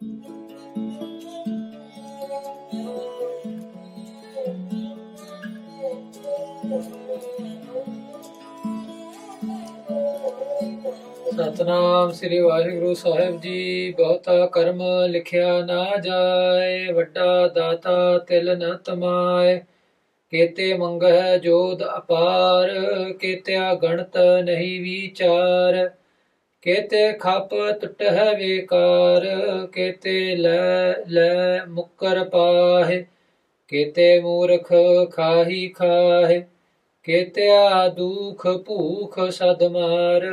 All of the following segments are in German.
ਸਤਨਾਮ ਸ੍ਰੀ ਵਾਹਿਗੁਰੂ ਸਾਹਿਬ ਜੀ, ਬਹੁਤਾ ਕਰਮ ਲਿਖਿਆ ਨਾ ਜਾਏ, ਵੱਡਾ ਦਾਤਾ ਤਿਲ ਨ ਤਮਾਏ। ਕੇਤੇ ਮੰਗਹਿ ਜੋਦ ਅਪਾਰ, ਕੇਤਿਆ ਗਣਤ ਨਹੀਂ ਵਿਚਾਰ। ਕੇਤੇ ਖਪ ਟੁਟਹਿ ਵੇਕਾਰ, ਕੇਤੇ ਲੈ ਲੈ ਮੁਕਰ ਪਾਹੇ, ਕੇਤੇ ਮੂਰਖ ਖਾਹੀ ਖਾਹੇ, ਕੇਤਿਆ ਦੁਖ ਭੂਖ ਸਦ ਮਾਰ,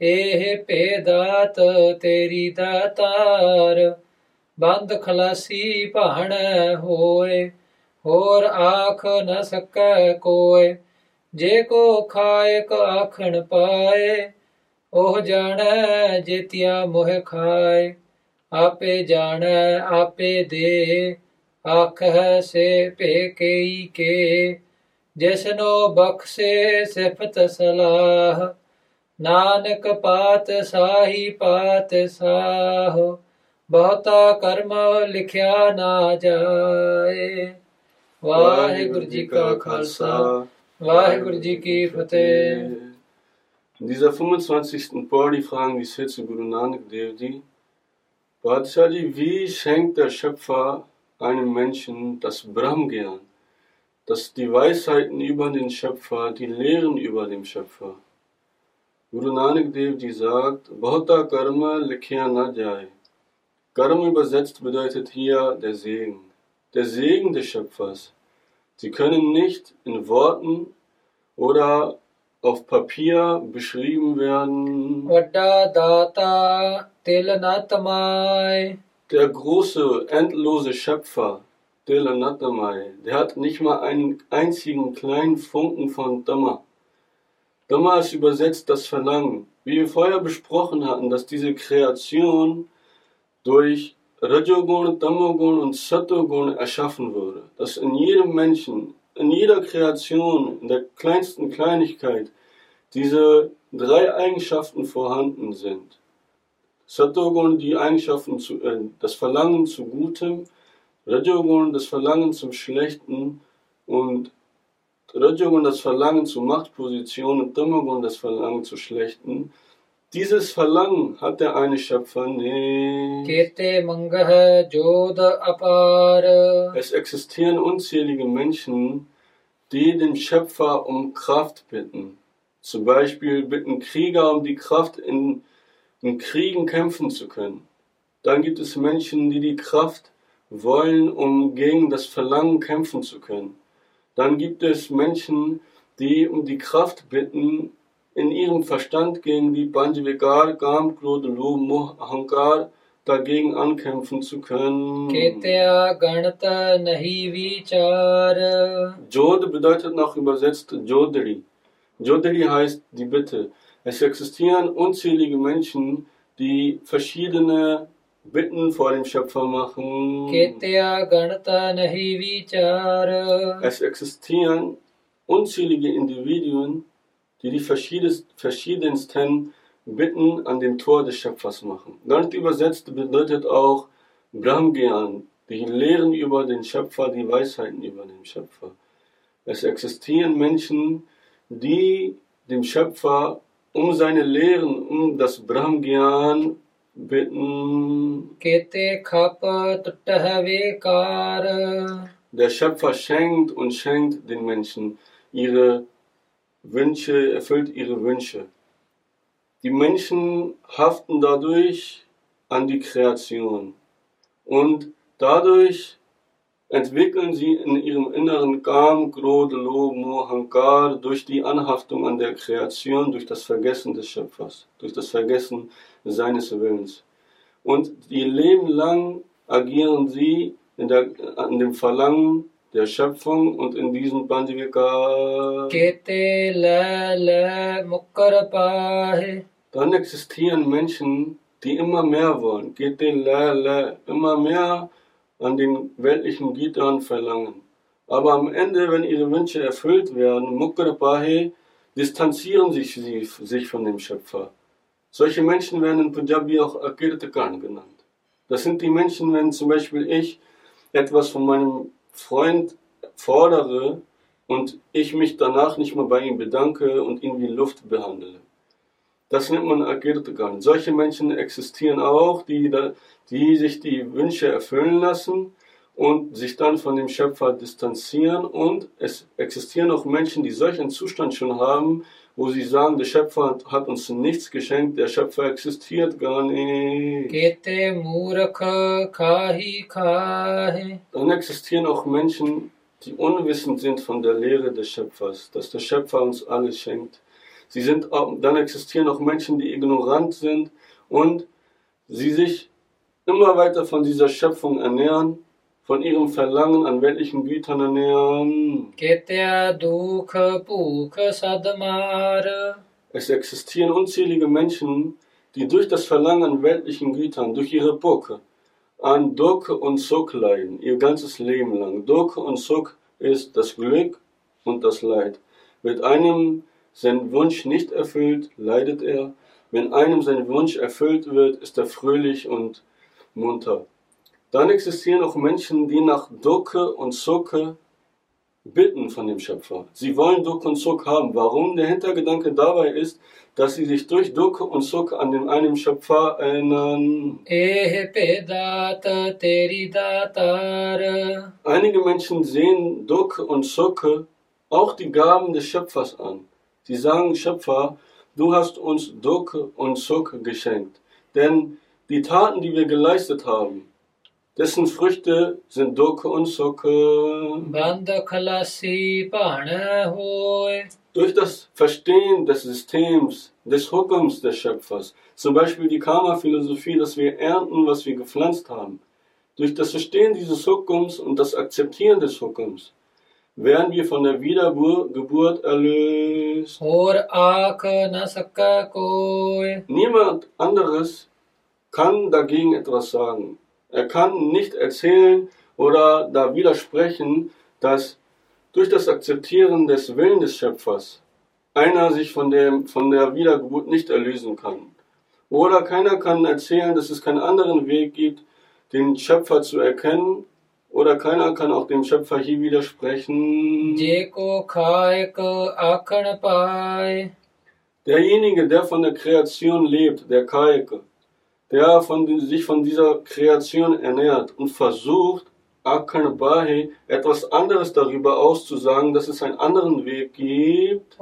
ਇਹ ਭੇਦਾਤ ਤੇਰੀ ਦਾਤਾਰ ਬੰਦ ਖਲਾਸੀ ਭਾਣ ਹੋਏ, ਹੋਰ ਆਖ ਨ ਸਕੈ ਕੋਏ, ਜੇ ਕੋ ਖਾਇਕ ਆਖਣ ਪਾਏ ਉਹ ਜਾਣੈ ਜੇਤਿਆ ਮੋਹ ਖਾਏ, ਆਪੇ ਜਾਣੈ, ਆਪੇ ਦੇ ਆਖੈ ਸੇ ਭੇ ਕਈ ਕੇ, ਜਿਸਨੋ ਬਖਸ਼ੇ ਸਿਫਤ ਸਲਾਹ, ਨਾਨਕ ਪਾਤ ਸਾਹੀ ਪਾਤ ਸਾਹ, ਬਹੁਤਾ ਕਰਮ ਲਿਖਿਆ ਨਾ ਜਾਏ। ਵਾਹਿਗੁਰੂ ਜੀ ਕਾ ਖਾਲਸਾ, ਵਾਹਿਗੁਰੂ ਜੀ ਕੀ ਫਤਿਹ। In dieser 25. Pauli fragen die Sitze Guru Nanak Dev Ji, wie schenkt der Schöpfer einem Menschen das Brahmgyan, das die Weisheiten über den Schöpfer, die Lehren über den Schöpfer? Guru Nanak Dev Ji sagt, Bhauta Karma likhya na jai. Karma übersetzt bedeutet hier der Segen. Der Segen des Schöpfers. Sie können nicht in Worten oder auf Papier beschrieben werden. Der große, endlose Schöpfer, Telanatamai, der hat nicht mal einen einzigen kleinen Funken von Dhamma. Dhamma ist übersetzt das Verlangen. Wie wir vorher besprochen hatten, dass diese Kreation durch Rajogun, Tamogun und Satogun erschaffen würde, Dass in jedem Menschen in jeder Kreation, in der kleinsten Kleinigkeit, diese drei Eigenschaften vorhanden sind. Satogun, die Eigenschaften, zu, äh, das Verlangen zu Gutem, Rajogun, das Verlangen zum Schlechten und Rajogun, das Verlangen zu Machtpositionen und Tamagun, das Verlangen zu Schlechten. Dieses Verlangen hat der eine Schöpfer nicht. Es existieren unzählige Menschen, die den Schöpfer um Kraft bitten. Zum Beispiel bitten Krieger um die Kraft, in, in Kriegen kämpfen zu können. Dann gibt es Menschen, die die Kraft wollen, um gegen das Verlangen kämpfen zu können. Dann gibt es Menschen, die um die Kraft bitten, in ihrem Verstand gegen die Panchvikar, Gam, Krod, Lob, Moh, Ahankar dagegen ankämpfen zu können. Ketya Ganata Nahi Vichara. Jod bedeutet nach übersetzt Jodri. Jodri heißt die Bitte. Es existieren unzählige Menschen, die verschiedene Bitten vor dem Schöpfer machen. Ketya Ganata Nahi Vichara. Es existieren unzählige Individuen, die die verschiedensten Bitten an dem Tor des Schöpfers machen. Leicht übersetzt bedeutet auch Brahmgyan, die Lehren über den Schöpfer, die Weisheiten über den Schöpfer. Es existieren Menschen, die dem Schöpfer um seine Lehren, um das Brahmgyan bitten. Der Schöpfer schenkt und schenkt den Menschen ihre Wünsche, erfüllt ihre Wünsche. Die Menschen haften dadurch an die Kreation und dadurch entwickeln sie in ihrem inneren Kam, Krodh, Lob, Hankar durch die Anhaftung an der Kreation, durch das Vergessen des Schöpfers, durch das Vergessen seines Willens. Und ihr Leben lang agieren sie in der, an dem Verlangen der Schöpfung und in diesem Panjivika. Dann existieren Menschen, die immer mehr wollen. Immer mehr an den weltlichen Gitan verlangen. Aber am Ende, wenn ihre Wünsche erfüllt werden, distanzieren sich sie sich von dem Schöpfer. Solche Menschen werden in Punjabi auch Akirtakan genannt. Das sind die Menschen, wenn zum Beispiel ich etwas von meinem Freund fordere und ich mich danach nicht mal bei ihm bedanke und ihn wie Luft behandle. Das nennt man Agirtgan. Solche Menschen existieren auch, die, die sich die Wünsche erfüllen lassen und sich dann von dem Schöpfer distanzieren. Und es existieren auch Menschen, die solchen Zustand schon haben, wo sie sagen, der Schöpfer hat uns nichts geschenkt, der Schöpfer existiert gar nicht. Dann existieren auch Menschen, die unwissend sind von der Lehre des Schöpfers, dass der Schöpfer uns alles schenkt. Sie sind dann existieren auch Menschen, die ignorant sind und sie sich immer weiter von dieser Schöpfung ernähren, von ihrem Verlangen an weltlichen Gütern ernähren. Es existieren unzählige Menschen, die durch das Verlangen an weltlichen Gütern, durch ihre Bucke, an Duk und Suk leiden, ihr ganzes Leben lang. Duk und Suk ist das Glück und das Leid. Mit einem sein Wunsch nicht erfüllt, leidet er. Wenn einem sein Wunsch erfüllt wird, ist er fröhlich und munter. Dann existieren auch Menschen, die nach Dukke und Sukke bitten von dem Schöpfer. Sie wollen Duck und Suck haben. Warum? Der Hintergedanke dabei ist, dass sie sich durch Duck und Suck an den einen Schöpfer erinnern. Einige Menschen sehen Duck und Sucke auch die Gaben des Schöpfers an. Sie sagen, Schöpfer, du hast uns Duk und Suk geschenkt. Denn die Taten, die wir geleistet haben, dessen Früchte sind Duk und Suk. Durch das Verstehen des Systems, des Hukums des Schöpfers, zum Beispiel die Karma-Philosophie, dass wir ernten, was wir gepflanzt haben, durch das Verstehen dieses Hukums und das Akzeptieren des Hukums, werden wir von der Wiedergeburt erlöst. Niemand anderes kann dagegen etwas sagen. Er kann nicht erzählen oder da widersprechen, dass durch das Akzeptieren des Willens des Schöpfers einer sich von, dem, von der Wiedergeburt nicht erlösen kann. Oder keiner kann erzählen, dass es keinen anderen Weg gibt, den Schöpfer zu erkennen oder keiner kann auch dem Schöpfer hier widersprechen. Derjenige, der von der Kreation lebt, der Kaike, der von, sich von dieser Kreation ernährt und versucht, Akanabahi etwas anderes darüber auszusagen, dass es einen anderen Weg gibt.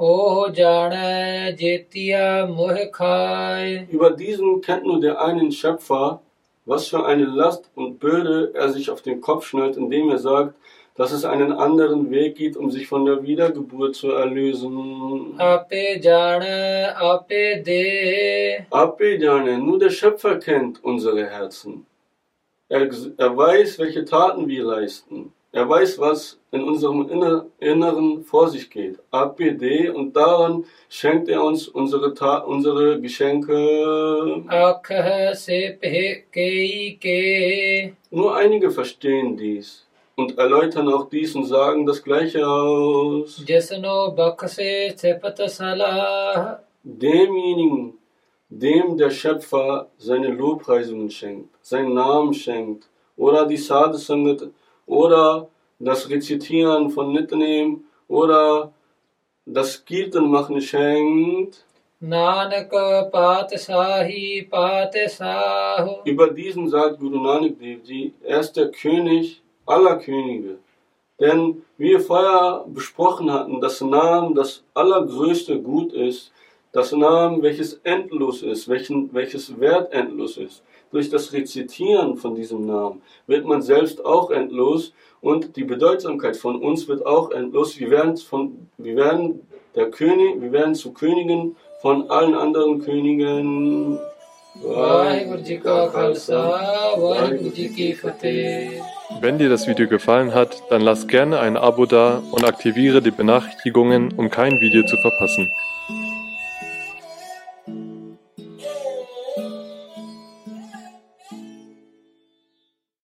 Über diesen kennt nur der einen Schöpfer, was für eine Last und Bürde er sich auf den Kopf schnallt, indem er sagt, dass es einen anderen Weg gibt, um sich von der Wiedergeburt zu erlösen. Ape jane, ape de. Ape jane, nur der Schöpfer kennt unsere Herzen. Er, er weiß, welche Taten wir leisten. Er weiß, was in unserem Inneren vor sich geht. APD und daran schenkt er uns unsere, Ta unsere Geschenke. Nur einige verstehen dies und erläutern auch dies und sagen das Gleiche aus. Demjenigen, dem der Schöpfer seine Lobpreisungen schenkt, seinen Namen schenkt, oder die Sadhusangat oder das Rezitieren von Nitnem oder das Kirtan machen schenkt. Nanak Patesahi Patesahu. Über diesen sagt Guru Nanak Dev Ji, er ist der König aller Könige. Denn wie wir vorher besprochen hatten, das Namen, das allergrößte Gut ist, das Namen, welches endlos ist, welchen, welches Wert endlos ist. Durch das Rezitieren von diesem Namen wird man selbst auch endlos und die Bedeutsamkeit von uns wird auch endlos. Wir werden, von, wir werden der König, wir werden zu Königen von allen anderen Königen. Wenn dir das Video gefallen hat, dann lass gerne ein Abo da und aktiviere die Benachrichtigungen, um kein Video zu verpassen.